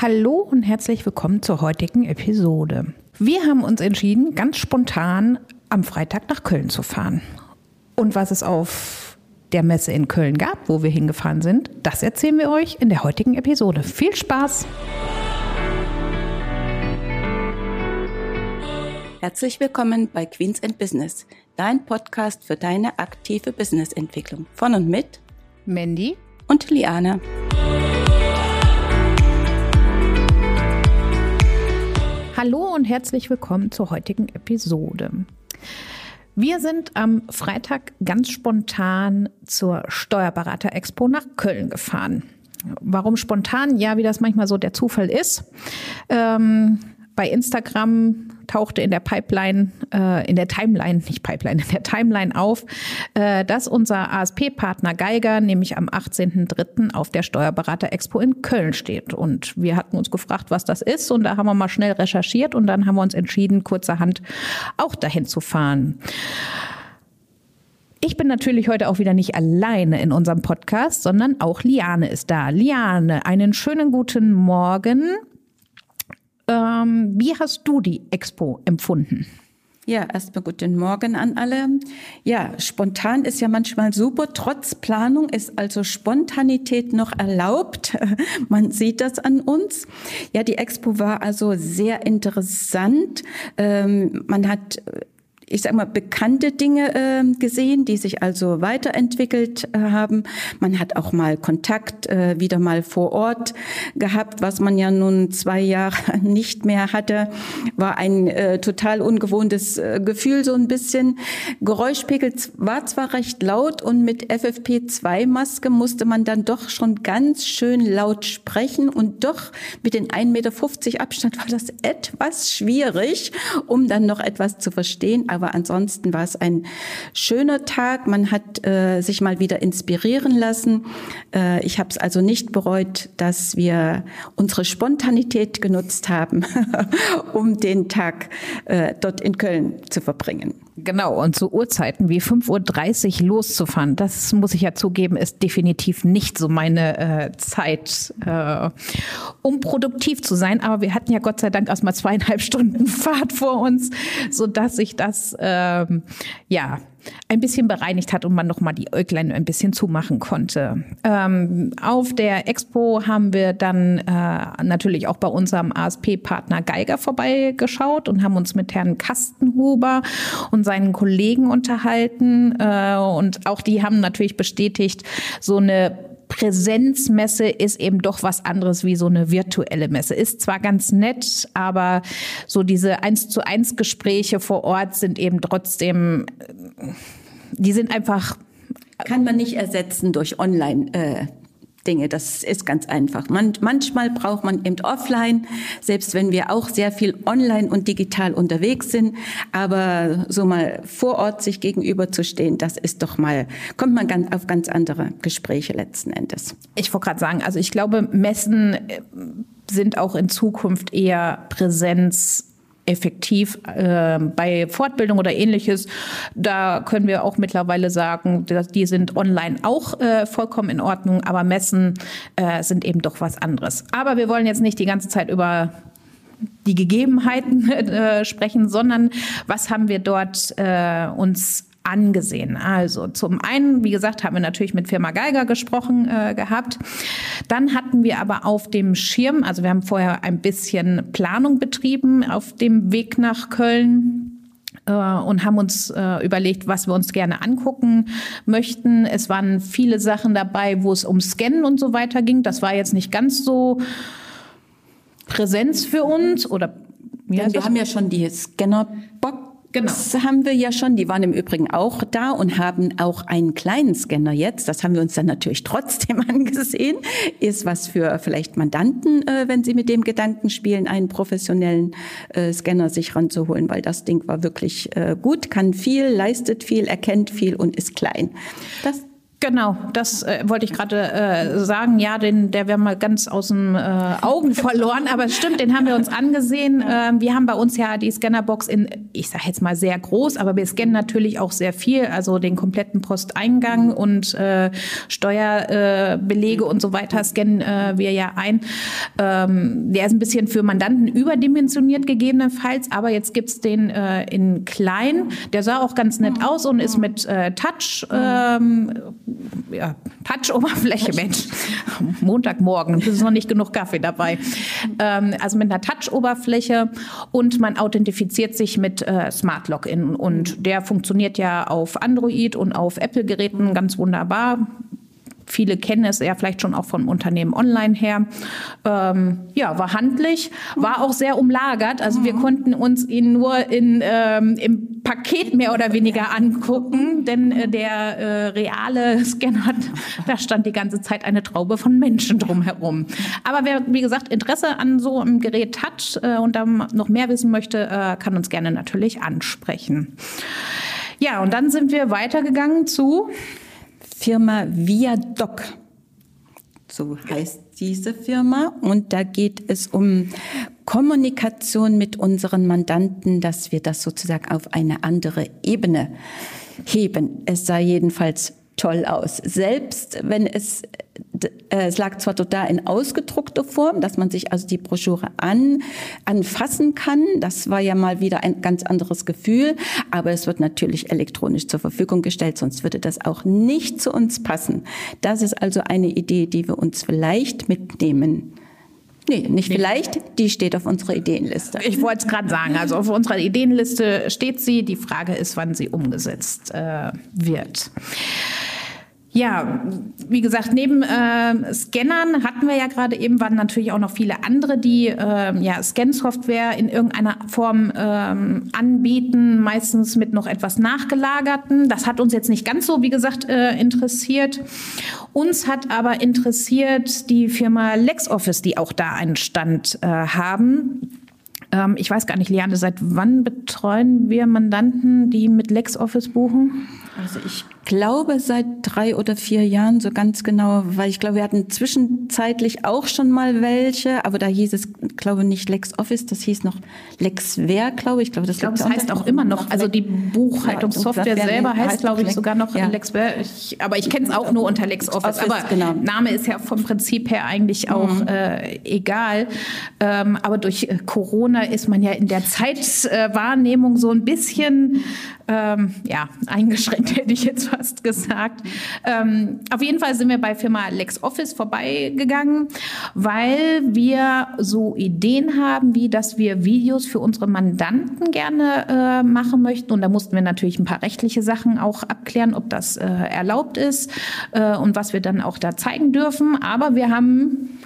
Hallo und herzlich willkommen zur heutigen Episode. Wir haben uns entschieden, ganz spontan am Freitag nach Köln zu fahren. Und was es auf der Messe in Köln gab, wo wir hingefahren sind, das erzählen wir euch in der heutigen Episode. Viel Spaß! Herzlich willkommen bei Queens and Business, dein Podcast für deine aktive Businessentwicklung. Von und mit Mandy und Liane. Hallo und herzlich willkommen zur heutigen Episode. Wir sind am Freitag ganz spontan zur Steuerberater Expo nach Köln gefahren. Warum spontan? Ja, wie das manchmal so der Zufall ist. Ähm, bei Instagram tauchte in der Pipeline, äh, in der Timeline, nicht Pipeline, in der Timeline auf, äh, dass unser ASP-Partner Geiger nämlich am 18.03. auf der Steuerberater Expo in Köln steht. Und wir hatten uns gefragt, was das ist. Und da haben wir mal schnell recherchiert und dann haben wir uns entschieden, kurzerhand auch dahin zu fahren. Ich bin natürlich heute auch wieder nicht alleine in unserem Podcast, sondern auch Liane ist da. Liane, einen schönen guten Morgen. Ähm, wie hast du die Expo empfunden? Ja, erstmal guten Morgen an alle. Ja, spontan ist ja manchmal super. Trotz Planung ist also Spontanität noch erlaubt. Man sieht das an uns. Ja, die Expo war also sehr interessant. Ähm, man hat ich sag mal, bekannte Dinge äh, gesehen, die sich also weiterentwickelt äh, haben. Man hat auch mal Kontakt äh, wieder mal vor Ort gehabt, was man ja nun zwei Jahre nicht mehr hatte. War ein äh, total ungewohntes äh, Gefühl, so ein bisschen. Geräuschpegel war zwar recht laut und mit FFP2-Maske musste man dann doch schon ganz schön laut sprechen und doch mit den 1,50 Meter Abstand war das etwas schwierig, um dann noch etwas zu verstehen ansonsten war es ein schöner Tag. Man hat äh, sich mal wieder inspirieren lassen. Äh, ich habe es also nicht bereut, dass wir unsere Spontanität genutzt haben, um den Tag äh, dort in Köln zu verbringen. Genau, und zu Uhrzeiten wie 5.30 Uhr loszufahren, das muss ich ja zugeben, ist definitiv nicht so meine äh, Zeit, äh, um produktiv zu sein. Aber wir hatten ja Gott sei Dank erstmal zweieinhalb Stunden Fahrt vor uns, so dass ich das ähm, ja ein bisschen bereinigt hat und man noch mal die Äuglein ein bisschen zumachen konnte. Ähm, auf der Expo haben wir dann äh, natürlich auch bei unserem ASP-Partner Geiger vorbeigeschaut und haben uns mit Herrn Kastenhuber und seinen Kollegen unterhalten. Äh, und auch die haben natürlich bestätigt, so eine Präsenzmesse ist eben doch was anderes wie so eine virtuelle Messe. Ist zwar ganz nett, aber so diese eins zu eins Gespräche vor Ort sind eben trotzdem, die sind einfach kann man nicht ersetzen durch Online. Äh Dinge. Das ist ganz einfach. Man, manchmal braucht man eben offline, selbst wenn wir auch sehr viel online und digital unterwegs sind. Aber so mal vor Ort sich gegenüberzustehen, das ist doch mal, kommt man ganz, auf ganz andere Gespräche letzten Endes. Ich wollte gerade sagen, also ich glaube, Messen äh, sind auch in Zukunft eher Präsenz effektiv äh, bei Fortbildung oder ähnliches. Da können wir auch mittlerweile sagen, dass die sind online auch äh, vollkommen in Ordnung, aber Messen äh, sind eben doch was anderes. Aber wir wollen jetzt nicht die ganze Zeit über die Gegebenheiten äh, sprechen, sondern was haben wir dort äh, uns angesehen. Also zum einen, wie gesagt, haben wir natürlich mit Firma Geiger gesprochen äh, gehabt. Dann hatten wir aber auf dem Schirm, also wir haben vorher ein bisschen Planung betrieben auf dem Weg nach Köln äh, und haben uns äh, überlegt, was wir uns gerne angucken möchten. Es waren viele Sachen dabei, wo es um Scannen und so weiter ging. Das war jetzt nicht ganz so Präsenz für uns oder ja, wir haben ja schon die Scannerbox Genau. Das haben wir ja schon. Die waren im Übrigen auch da und haben auch einen kleinen Scanner jetzt. Das haben wir uns dann natürlich trotzdem angesehen. Ist was für vielleicht Mandanten, äh, wenn sie mit dem Gedanken spielen, einen professionellen äh, Scanner sich ranzuholen, weil das Ding war wirklich äh, gut, kann viel, leistet viel, erkennt viel und ist klein. Das Genau, das äh, wollte ich gerade äh, sagen. Ja, den, der wäre mal ganz aus den äh, Augen verloren, aber es stimmt, den haben wir uns angesehen. Ähm, wir haben bei uns ja die Scannerbox in, ich sage jetzt mal sehr groß, aber wir scannen natürlich auch sehr viel, also den kompletten Posteingang und äh, Steuerbelege und so weiter scannen äh, wir ja ein. Ähm, der ist ein bisschen für Mandanten überdimensioniert gegebenenfalls, aber jetzt gibt's den äh, in klein. Der sah auch ganz nett aus und ist mit äh, Touch. Ähm, ja, Touch-Oberfläche, Mensch, Montagmorgen, es ist noch nicht genug Kaffee dabei. Ähm, also mit einer Touch-Oberfläche und man authentifiziert sich mit äh, Smart Login und der funktioniert ja auf Android und auf Apple-Geräten ganz wunderbar. Viele kennen es ja vielleicht schon auch vom Unternehmen online her. Ähm, ja, war handlich, war auch sehr umlagert. Also wir mhm. konnten uns ihn nur in, ähm, im Paket mehr oder weniger angucken, denn äh, der äh, reale Scanner, da stand die ganze Zeit eine Traube von Menschen drumherum. Aber wer, wie gesagt, Interesse an so einem Gerät hat äh, und da noch mehr wissen möchte, äh, kann uns gerne natürlich ansprechen. Ja, und dann sind wir weitergegangen zu Firma Viadoc. So heißt diese Firma. Und da geht es um Kommunikation mit unseren Mandanten, dass wir das sozusagen auf eine andere Ebene heben. Es sah jedenfalls toll aus. Selbst wenn es, äh, es lag zwar total in ausgedruckter Form, dass man sich also die Broschüre an, anfassen kann. Das war ja mal wieder ein ganz anderes Gefühl. Aber es wird natürlich elektronisch zur Verfügung gestellt, sonst würde das auch nicht zu uns passen. Das ist also eine Idee, die wir uns vielleicht mitnehmen. Nee, nicht nee. vielleicht, die steht auf unserer Ideenliste. Ich wollte es gerade sagen, also auf unserer Ideenliste steht sie. Die Frage ist, wann sie umgesetzt äh, wird. Ja, wie gesagt, neben äh, Scannern hatten wir ja gerade eben, waren natürlich auch noch viele andere, die äh, ja, Scan-Software in irgendeiner Form ähm, anbieten, meistens mit noch etwas nachgelagerten. Das hat uns jetzt nicht ganz so, wie gesagt, äh, interessiert. Uns hat aber interessiert die Firma LexOffice, die auch da einen Stand äh, haben. Ähm, ich weiß gar nicht, Liane, seit wann betreuen wir Mandanten, die mit LexOffice buchen? Also ich glaube seit drei oder vier Jahren so ganz genau, weil ich glaube, wir hatten zwischenzeitlich auch schon mal welche, aber da hieß es, glaube nicht LexOffice, das hieß noch LexWare, glaube ich. glaube, das, ich glaube, das heißt auch immer noch. Also die Buchhaltungssoftware ja, selber heißt, glaube ich, sogar noch ja. LexWare. Ich, aber ich kenne es auch nur unter LexOffice. aber genau. Name ist ja vom Prinzip her eigentlich auch mhm. äh, egal. Ähm, aber durch äh, Corona ist man ja in der Zeitwahrnehmung so ein bisschen ähm, ja, eingeschränkt, hätte ich jetzt fast gesagt. Ähm, auf jeden Fall sind wir bei Firma LexOffice vorbeigegangen, weil wir so Ideen haben, wie dass wir Videos für unsere Mandanten gerne äh, machen möchten. Und da mussten wir natürlich ein paar rechtliche Sachen auch abklären, ob das äh, erlaubt ist äh, und was wir dann auch da zeigen dürfen. Aber wir haben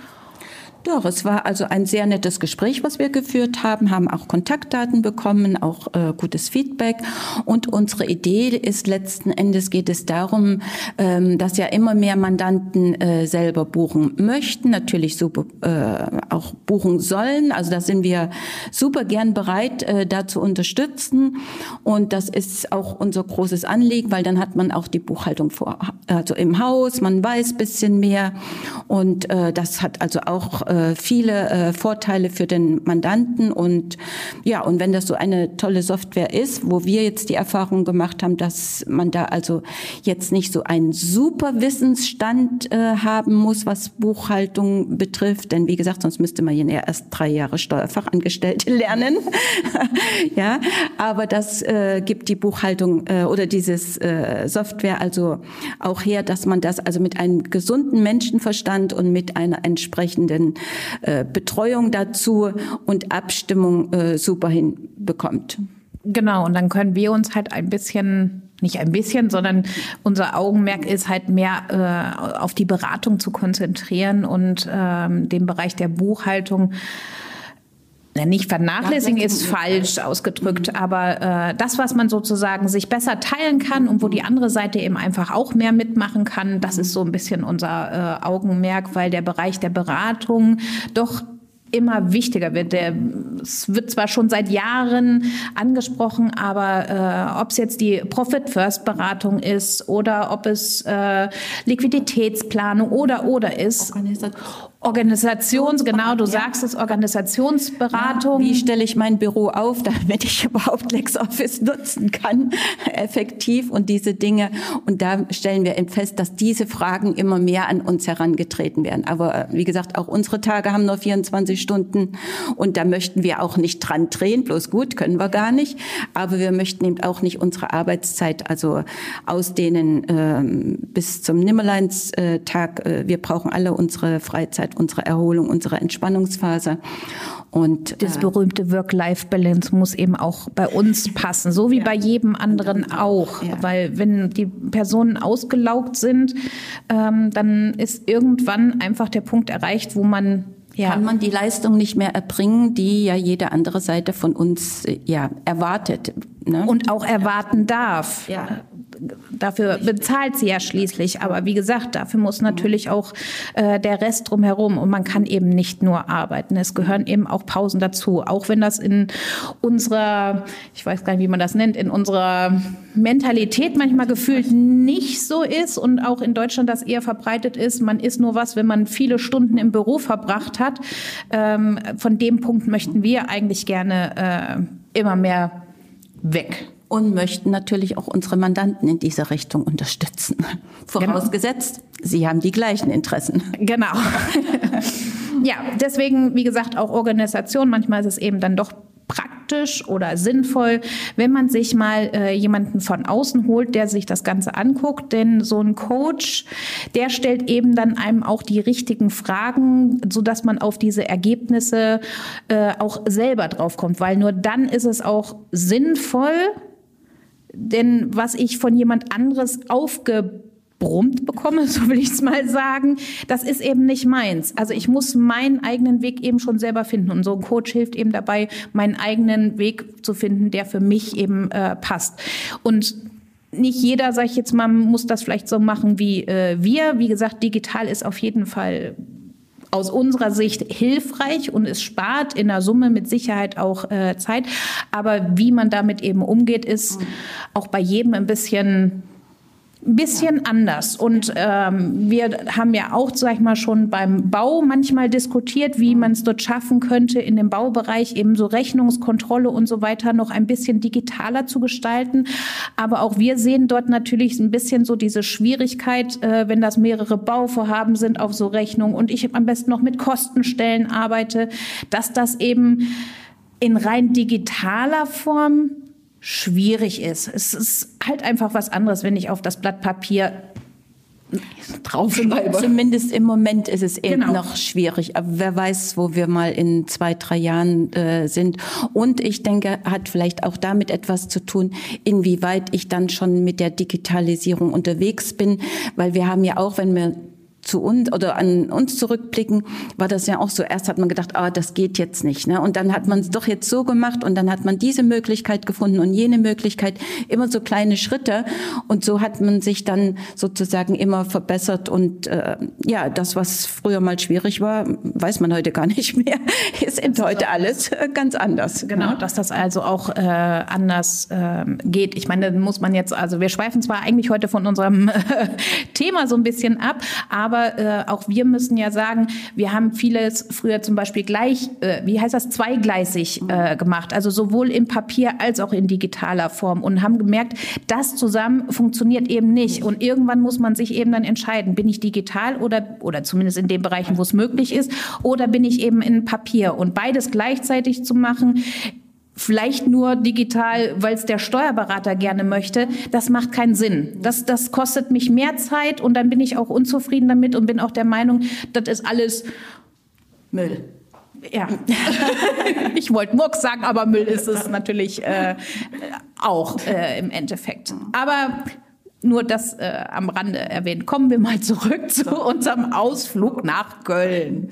doch, es war also ein sehr nettes Gespräch, was wir geführt haben, haben auch Kontaktdaten bekommen, auch äh, gutes Feedback. Und unsere Idee ist letzten Endes geht es darum, ähm, dass ja immer mehr Mandanten äh, selber buchen möchten, natürlich super äh, auch buchen sollen. Also da sind wir super gern bereit, äh, da zu unterstützen. Und das ist auch unser großes Anliegen, weil dann hat man auch die Buchhaltung vor, also im Haus, man weiß bisschen mehr. Und äh, das hat also auch äh, viele äh, Vorteile für den Mandanten und ja, und wenn das so eine tolle Software ist, wo wir jetzt die Erfahrung gemacht haben, dass man da also jetzt nicht so einen super Wissensstand äh, haben muss, was Buchhaltung betrifft, denn wie gesagt, sonst müsste man ja erst drei Jahre Steuerfachangestellte lernen. ja, aber das äh, gibt die Buchhaltung äh, oder dieses äh, Software also auch her, dass man das also mit einem gesunden Menschenverstand und mit einer entsprechenden äh, Betreuung dazu und Abstimmung äh, super hinbekommt. Genau, und dann können wir uns halt ein bisschen nicht ein bisschen, sondern unser Augenmerk ist halt mehr äh, auf die Beratung zu konzentrieren und ähm, den Bereich der Buchhaltung nicht vernachlässigen ist falsch ausgedrückt, mhm. aber äh, das, was man sozusagen sich besser teilen kann und wo die andere Seite eben einfach auch mehr mitmachen kann, das ist so ein bisschen unser äh, Augenmerk, weil der Bereich der Beratung doch immer wichtiger wird. Der, es wird zwar schon seit Jahren angesprochen, aber äh, ob es jetzt die Profit First Beratung ist oder ob es äh, Liquiditätsplanung oder oder ist. Organisations, genau, du sagst es, Organisationsberatung. Ja, wie stelle ich mein Büro auf, damit ich überhaupt LexOffice nutzen kann, effektiv und diese Dinge. Und da stellen wir fest, dass diese Fragen immer mehr an uns herangetreten werden. Aber äh, wie gesagt, auch unsere Tage haben nur 24 Stunden und da möchten wir auch nicht dran drehen, bloß gut, können wir gar nicht. Aber wir möchten eben auch nicht unsere Arbeitszeit also ausdehnen ähm, bis zum Nimmerleinstag. Äh, wir brauchen alle unsere Freizeit unsere Erholung, unsere Entspannungsphase. Und das äh, berühmte Work-Life-Balance muss eben auch bei uns passen, so wie ja. bei jedem anderen auch. Ja. Weil wenn die Personen ausgelaugt sind, ähm, dann ist irgendwann einfach der Punkt erreicht, wo man ja. kann man die Leistung nicht mehr erbringen, die ja jede andere Seite von uns äh, ja erwartet ne? und auch erwarten darf. Ja dafür bezahlt sie ja schließlich. Aber wie gesagt, dafür muss natürlich auch äh, der Rest drumherum. Und man kann eben nicht nur arbeiten. Es gehören eben auch Pausen dazu. Auch wenn das in unserer, ich weiß gar nicht, wie man das nennt, in unserer Mentalität manchmal gefühlt nicht so ist und auch in Deutschland das eher verbreitet ist. Man ist nur was, wenn man viele Stunden im Büro verbracht hat. Ähm, von dem Punkt möchten wir eigentlich gerne äh, immer mehr weg und möchten natürlich auch unsere Mandanten in dieser Richtung unterstützen. Genau. Vorausgesetzt, genau. sie haben die gleichen Interessen. Genau. ja, deswegen, wie gesagt, auch Organisation. Manchmal ist es eben dann doch praktisch oder sinnvoll, wenn man sich mal äh, jemanden von außen holt, der sich das Ganze anguckt. Denn so ein Coach, der stellt eben dann einem auch die richtigen Fragen, sodass man auf diese Ergebnisse äh, auch selber draufkommt. Weil nur dann ist es auch sinnvoll, denn was ich von jemand anderes aufgebrummt bekomme, so will ich es mal sagen, das ist eben nicht meins. Also ich muss meinen eigenen Weg eben schon selber finden. Und so ein Coach hilft eben dabei, meinen eigenen Weg zu finden, der für mich eben äh, passt. Und nicht jeder, sage ich jetzt mal, muss das vielleicht so machen wie äh, wir. Wie gesagt, digital ist auf jeden Fall aus unserer Sicht hilfreich und es spart in der Summe mit Sicherheit auch äh, Zeit. Aber wie man damit eben umgeht, ist mhm. auch bei jedem ein bisschen bisschen ja. anders. Und ähm, wir haben ja auch, sag ich mal, schon beim Bau manchmal diskutiert, wie man es dort schaffen könnte, in dem Baubereich eben so Rechnungskontrolle und so weiter noch ein bisschen digitaler zu gestalten. Aber auch wir sehen dort natürlich ein bisschen so diese Schwierigkeit, äh, wenn das mehrere Bauvorhaben sind auf so Rechnungen und ich am besten noch mit Kostenstellen arbeite, dass das eben in rein digitaler Form schwierig ist. Es ist halt einfach was anderes, wenn ich auf das Blatt Papier draufschreibe. Zumindest im Moment ist es eben genau. noch schwierig. Aber wer weiß, wo wir mal in zwei, drei Jahren äh, sind. Und ich denke, hat vielleicht auch damit etwas zu tun, inwieweit ich dann schon mit der Digitalisierung unterwegs bin. Weil wir haben ja auch, wenn wir zu uns oder an uns zurückblicken, war das ja auch so. Erst hat man gedacht, ah, das geht jetzt nicht. Ne? Und dann hat man es doch jetzt so gemacht und dann hat man diese Möglichkeit gefunden und jene Möglichkeit, immer so kleine Schritte. Und so hat man sich dann sozusagen immer verbessert. Und äh, ja, das, was früher mal schwierig war, weiß man heute gar nicht mehr. Ist eben heute alles ganz anders. Genau, ne? dass das also auch äh, anders äh, geht. Ich meine, muss man jetzt, also wir schweifen zwar eigentlich heute von unserem Thema so ein bisschen ab, aber aber äh, auch wir müssen ja sagen, wir haben vieles früher zum Beispiel gleich, äh, wie heißt das, zweigleisig äh, gemacht, also sowohl im Papier als auch in digitaler Form und haben gemerkt, das zusammen funktioniert eben nicht. Und irgendwann muss man sich eben dann entscheiden, bin ich digital oder, oder zumindest in den Bereichen, wo es möglich ist, oder bin ich eben in Papier. Und beides gleichzeitig zu machen, vielleicht nur digital, weil es der Steuerberater gerne möchte, das macht keinen Sinn. Das, das kostet mich mehr Zeit und dann bin ich auch unzufrieden damit und bin auch der Meinung, das ist alles Müll. Ja, ich wollte Murks sagen, aber Müll ist es natürlich äh, auch äh, im Endeffekt. Aber nur das äh, am Rande erwähnt. Kommen wir mal zurück zu unserem Ausflug nach Köln.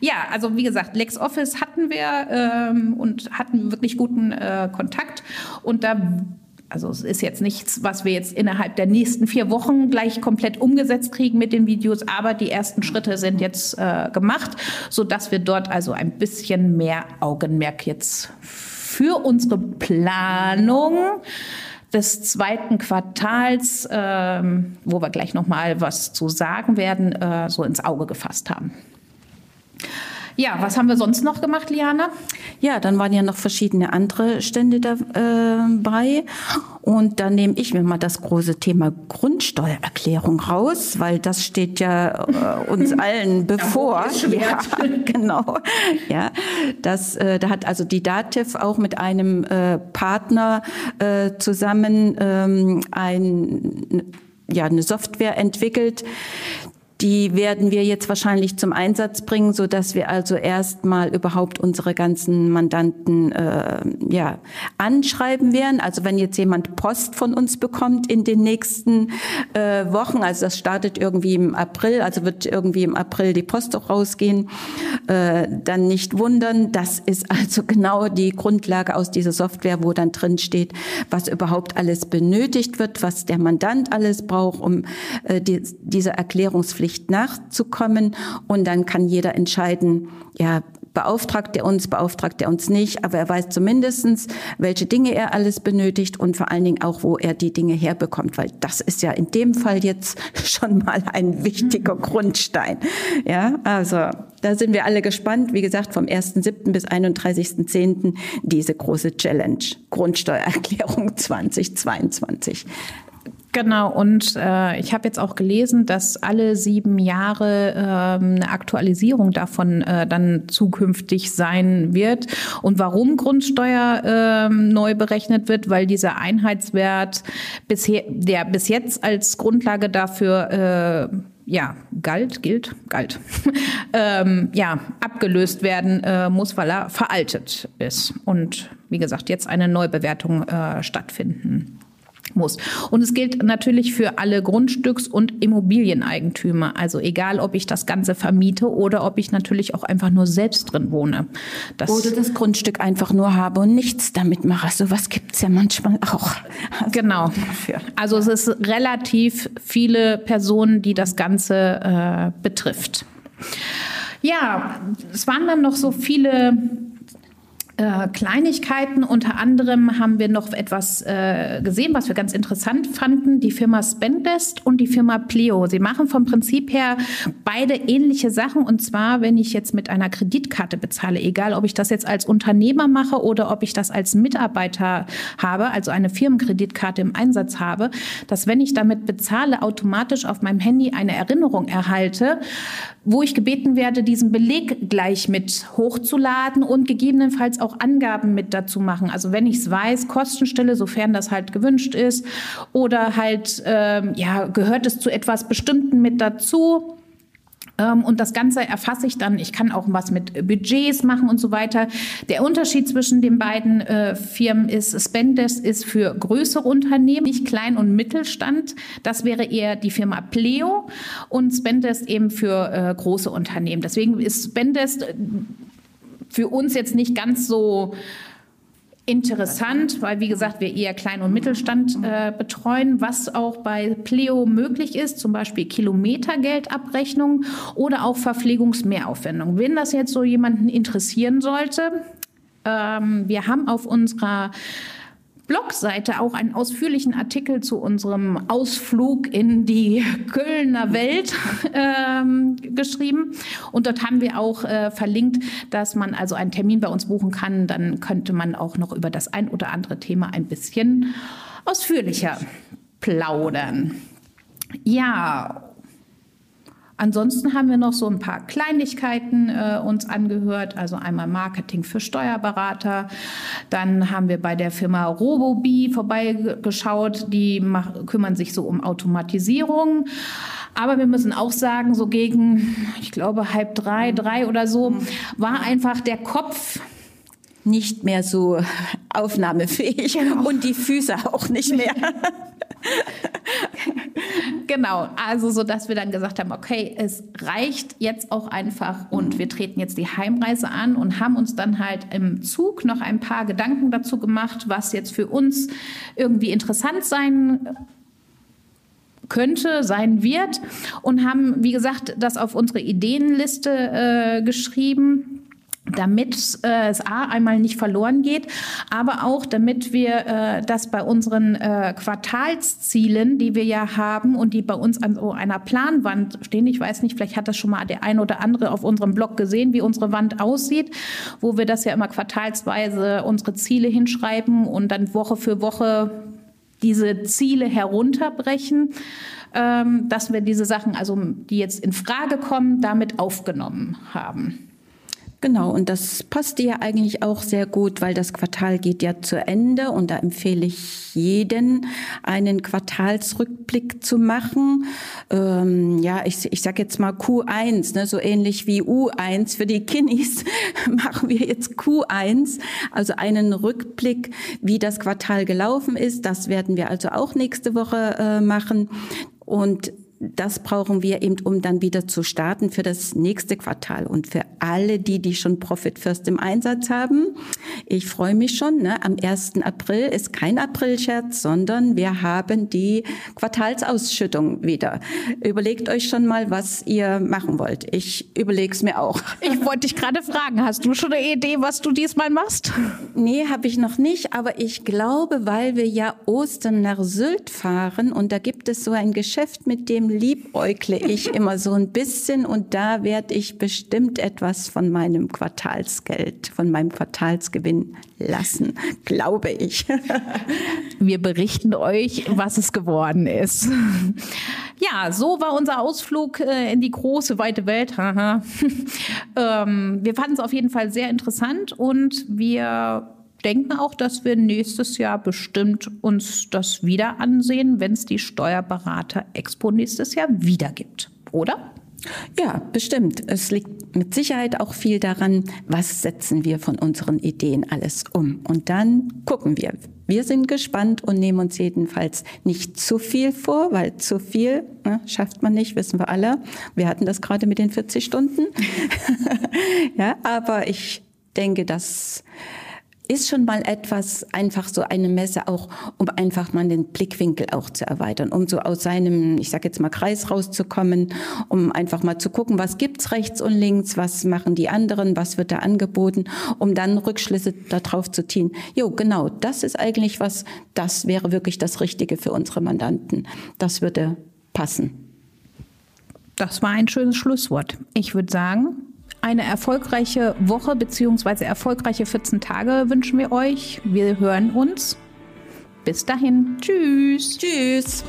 Ja, also wie gesagt, LexOffice hatten wir ähm, und hatten wirklich guten äh, Kontakt. Und da Also es ist jetzt nichts, was wir jetzt innerhalb der nächsten vier Wochen gleich komplett umgesetzt kriegen mit den Videos, aber die ersten Schritte sind jetzt äh, gemacht, so dass wir dort also ein bisschen mehr Augenmerk jetzt für unsere Planung des zweiten Quartals, ähm, wo wir gleich noch mal was zu sagen werden, äh, so ins Auge gefasst haben. Ja, was haben wir sonst noch gemacht, Liana? Ja, dann waren ja noch verschiedene andere Stände dabei. Äh, und dann nehme ich mir mal das große Thema Grundsteuererklärung raus, weil das steht ja äh, uns allen bevor. Ja, genau. Ja, das, äh, da hat also die Dativ auch mit einem äh, Partner äh, zusammen ähm, ein ja, eine Software entwickelt, die werden wir jetzt wahrscheinlich zum Einsatz bringen, so dass wir also erstmal überhaupt unsere ganzen Mandanten äh, ja anschreiben werden. Also wenn jetzt jemand Post von uns bekommt in den nächsten äh, Wochen, also das startet irgendwie im April, also wird irgendwie im April die Post auch rausgehen, äh, dann nicht wundern. Das ist also genau die Grundlage aus dieser Software, wo dann drin steht, was überhaupt alles benötigt wird, was der Mandant alles braucht, um äh, die, diese Erklärungspflicht Pflicht nachzukommen. Und dann kann jeder entscheiden, ja, beauftragt er uns, beauftragt er uns nicht, aber er weiß zumindestens, welche Dinge er alles benötigt und vor allen Dingen auch, wo er die Dinge herbekommt, weil das ist ja in dem Fall jetzt schon mal ein wichtiger Grundstein. Ja, also da sind wir alle gespannt. Wie gesagt, vom 1.7. bis 31.10. diese große Challenge, Grundsteuererklärung 2022. Genau, und äh, ich habe jetzt auch gelesen, dass alle sieben Jahre äh, eine Aktualisierung davon äh, dann zukünftig sein wird. Und warum Grundsteuer äh, neu berechnet wird, weil dieser Einheitswert bisher, der bis jetzt als Grundlage dafür äh, ja, galt, gilt, galt, ähm, ja, abgelöst werden äh, muss, weil er veraltet ist. Und wie gesagt, jetzt eine Neubewertung äh, stattfinden muss. Und es gilt natürlich für alle Grundstücks- und Immobilieneigentümer. Also egal, ob ich das Ganze vermiete oder ob ich natürlich auch einfach nur selbst drin wohne. Das oder das Grundstück einfach nur habe und nichts damit mache. So was gibt's ja manchmal auch. Also genau. Also es ist relativ viele Personen, die das Ganze äh, betrifft. Ja, es waren dann noch so viele äh, Kleinigkeiten. Unter anderem haben wir noch etwas äh, gesehen, was wir ganz interessant fanden. Die Firma Spendest und die Firma Pleo. Sie machen vom Prinzip her beide ähnliche Sachen. Und zwar, wenn ich jetzt mit einer Kreditkarte bezahle, egal ob ich das jetzt als Unternehmer mache oder ob ich das als Mitarbeiter habe, also eine Firmenkreditkarte im Einsatz habe, dass wenn ich damit bezahle, automatisch auf meinem Handy eine Erinnerung erhalte, wo ich gebeten werde, diesen Beleg gleich mit hochzuladen und gegebenenfalls auch Angaben mit dazu machen. Also wenn ich es weiß, Kostenstelle, sofern das halt gewünscht ist, oder halt, ähm, ja, gehört es zu etwas Bestimmten mit dazu. Ähm, und das Ganze erfasse ich dann. Ich kann auch was mit Budgets machen und so weiter. Der Unterschied zwischen den beiden äh, Firmen ist, Spendesk ist für größere Unternehmen, nicht Klein- und Mittelstand. Das wäre eher die Firma Pleo und Spendesk eben für äh, große Unternehmen. Deswegen ist Spendesk für uns jetzt nicht ganz so interessant, weil wie gesagt, wir eher Klein- und Mittelstand äh, betreuen, was auch bei Pleo möglich ist, zum Beispiel Kilometergeldabrechnung oder auch Verpflegungsmehraufwendung. Wenn das jetzt so jemanden interessieren sollte, ähm, wir haben auf unserer Blogseite auch einen ausführlichen Artikel zu unserem Ausflug in die Kölner Welt ähm, geschrieben. Und dort haben wir auch äh, verlinkt, dass man also einen Termin bei uns buchen kann. Dann könnte man auch noch über das ein oder andere Thema ein bisschen ausführlicher plaudern. Ja, Ansonsten haben wir noch so ein paar Kleinigkeiten äh, uns angehört, also einmal Marketing für Steuerberater. Dann haben wir bei der Firma Robobi vorbeigeschaut, die kümmern sich so um Automatisierung. Aber wir müssen auch sagen, so gegen, ich glaube, halb drei, drei oder so, war einfach der Kopf nicht mehr so aufnahmefähig genau. und die Füße auch nicht mehr. genau, also so, dass wir dann gesagt haben, okay, es reicht jetzt auch einfach und wir treten jetzt die Heimreise an und haben uns dann halt im Zug noch ein paar Gedanken dazu gemacht, was jetzt für uns irgendwie interessant sein könnte, sein wird. Und haben, wie gesagt, das auf unsere Ideenliste äh, geschrieben damit äh, es A einmal nicht verloren geht, aber auch damit wir äh, das bei unseren äh, Quartalszielen, die wir ja haben und die bei uns an so einer Planwand stehen, ich weiß nicht, vielleicht hat das schon mal der ein oder andere auf unserem Blog gesehen, wie unsere Wand aussieht, wo wir das ja immer quartalsweise unsere Ziele hinschreiben und dann Woche für Woche diese Ziele herunterbrechen, ähm, dass wir diese Sachen, also die jetzt in Frage kommen, damit aufgenommen haben. Genau, und das passt dir eigentlich auch sehr gut, weil das Quartal geht ja zu Ende und da empfehle ich jeden, einen Quartalsrückblick zu machen. Ähm, ja, ich, ich sage jetzt mal Q1, ne, so ähnlich wie U1 für die Kinnis machen wir jetzt Q1, also einen Rückblick, wie das Quartal gelaufen ist. Das werden wir also auch nächste Woche äh, machen. Und das brauchen wir eben, um dann wieder zu starten für das nächste Quartal. Und für alle die, die schon Profit First im Einsatz haben, ich freue mich schon. Ne? Am 1. April ist kein Aprilscherz, sondern wir haben die Quartalsausschüttung wieder. Überlegt euch schon mal, was ihr machen wollt. Ich überlege es mir auch. Ich wollte dich gerade fragen, hast du schon eine Idee, was du diesmal machst? Nee, habe ich noch nicht, aber ich glaube, weil wir ja Ostern nach Sylt fahren und da gibt es so ein Geschäft, mit dem liebäugle ich immer so ein bisschen und da werde ich bestimmt etwas von meinem Quartalsgeld, von meinem Quartalsgewinn lassen, glaube ich. Wir berichten euch, was es geworden ist. Ja, so war unser Ausflug äh, in die große, weite Welt. Ähm, wir fanden es auf jeden Fall sehr interessant und wir denken auch, dass wir nächstes Jahr bestimmt uns das wieder ansehen, wenn es die Steuerberater Expo nächstes Jahr wieder gibt, oder? Ja, bestimmt. Es liegt mit Sicherheit auch viel daran, was setzen wir von unseren Ideen alles um. Und dann gucken wir. Wir sind gespannt und nehmen uns jedenfalls nicht zu viel vor, weil zu viel ne, schafft man nicht, wissen wir alle. Wir hatten das gerade mit den 40 Stunden. ja, aber ich denke, dass ist schon mal etwas, einfach so eine Messe auch, um einfach mal den Blickwinkel auch zu erweitern, um so aus seinem, ich sage jetzt mal, Kreis rauszukommen, um einfach mal zu gucken, was gibt's rechts und links, was machen die anderen, was wird da angeboten, um dann Rückschlüsse darauf zu ziehen. Jo, genau, das ist eigentlich was, das wäre wirklich das Richtige für unsere Mandanten. Das würde passen. Das war ein schönes Schlusswort. Ich würde sagen, eine erfolgreiche Woche bzw. erfolgreiche 14 Tage wünschen wir euch. Wir hören uns. Bis dahin. Tschüss. Tschüss.